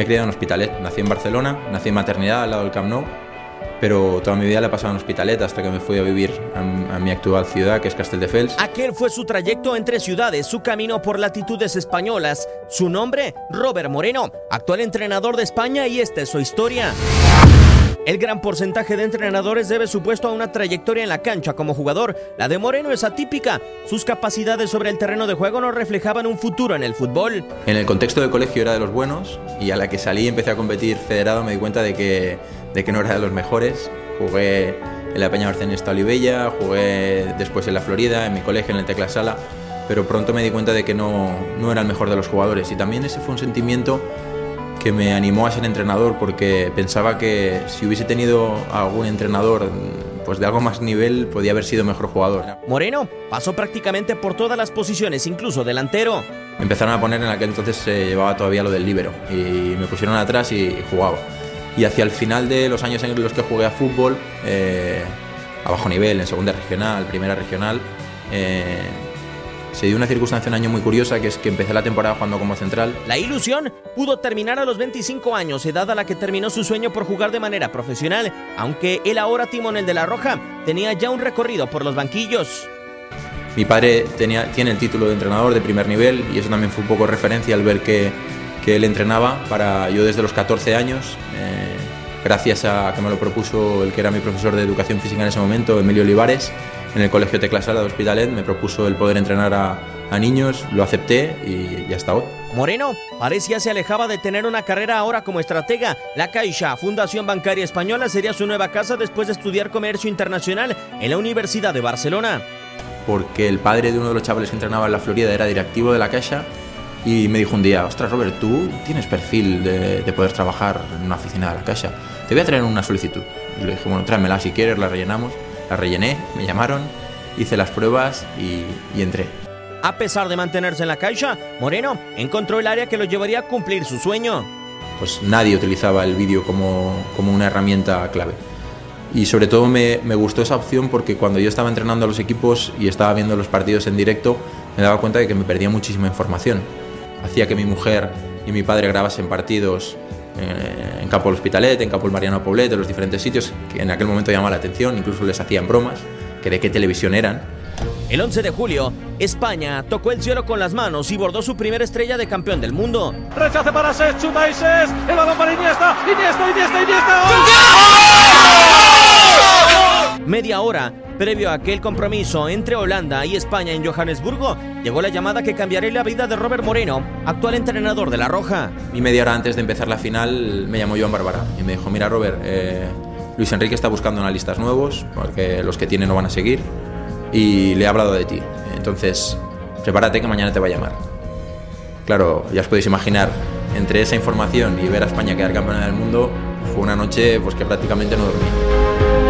Me he criado en Hospitalet, nací en Barcelona, nací en maternidad al lado del Camp Nou, pero toda mi vida la he pasado en Hospitalet hasta que me fui a vivir a, a mi actual ciudad, que es Castelldefels. Aquel fue su trayecto entre ciudades, su camino por latitudes españolas. Su nombre, Robert Moreno, actual entrenador de España y esta es su historia. El gran porcentaje de entrenadores debe su puesto a una trayectoria en la cancha como jugador. La de Moreno es atípica. Sus capacidades sobre el terreno de juego no reflejaban un futuro en el fútbol. En el contexto de colegio era de los buenos y a la que salí y empecé a competir federado me di cuenta de que, de que no era de los mejores. Jugué en la Peña Barcenista Olivella, jugué después en la Florida, en mi colegio, en el Tecla Sala, pero pronto me di cuenta de que no, no era el mejor de los jugadores y también ese fue un sentimiento que me animó a ser entrenador porque pensaba que si hubiese tenido algún entrenador pues de algo más nivel podía haber sido mejor jugador. Moreno pasó prácticamente por todas las posiciones, incluso delantero. Me empezaron a poner en aquel entonces se llevaba todavía lo del líbero y me pusieron atrás y, y, jugaba. Y hacia el final de los años en los que jugué a fútbol, eh, a bajo nivel, en segunda regional, primera regional, eh, se dio una circunstancia un año muy curiosa, que es que empecé la temporada jugando como central. La ilusión pudo terminar a los 25 años, edad a la que terminó su sueño por jugar de manera profesional, aunque el ahora timonel de La Roja tenía ya un recorrido por los banquillos. Mi padre tenía, tiene el título de entrenador de primer nivel y eso también fue un poco referencia al ver que, que él entrenaba para yo desde los 14 años. Eh, gracias a que me lo propuso el que era mi profesor de educación física en ese momento, Emilio Olivares, en el colegio Tecla Sala de Hospitalet, me propuso el poder entrenar a, a niños, lo acepté y ya hasta hoy. Moreno parecía se alejaba de tener una carrera ahora como estratega. La Caixa, Fundación Bancaria Española, sería su nueva casa después de estudiar comercio internacional en la Universidad de Barcelona. Porque el padre de uno de los chavales que entrenaba en la Florida era directivo de la Caixa y me dijo un día, ostras Robert, tú tienes perfil de, de poder trabajar en una oficina de la Caixa. Te voy a traer una solicitud. Y le dije, bueno, tráemela si quieres, la rellenamos. La rellené, me llamaron, hice las pruebas y, y entré. A pesar de mantenerse en la caixa, Moreno encontró el área que lo llevaría a cumplir su sueño. Pues nadie utilizaba el vídeo como, como, una herramienta clave. Y sobre todo me, me, gustó esa opción porque cuando yo estaba entrenando a los equipos y estaba viendo los partidos en directo, me daba cuenta de que me perdía muchísima información. Hacía que mi mujer y mi padre grabasen partidos en Campo del Hospitalet, en Campo del Mariano Poblet, en los diferentes sitios que en aquel momento llamaba la atención, incluso les hacían bromas, que de qué televisión eran. El 11 de julio, España tocó el cielo con las manos y bordó su primera estrella de campeón del mundo. Rechace para Ses, chuta y Ses, el balón para Iniesta, Iniesta, Iniesta, Iniesta. ¡Gol! Media hora previo a aquel compromiso entre Holanda y España en Johannesburgo, llegó la llamada que cambiaría la vida de Robert Moreno, actual entrenador de La Roja. Y media hora antes de empezar la final me llamó Joan Bárbara y me dijo, mira Robert, eh, Luis Enrique está buscando analistas nuevos, porque los que tiene no van a seguir, y le he hablado de ti. Entonces, prepárate que mañana te va a llamar. Claro, ya os podéis imaginar, entre esa información y ver a España quedar campeona del mundo, fue una noche pues, que prácticamente no dormí.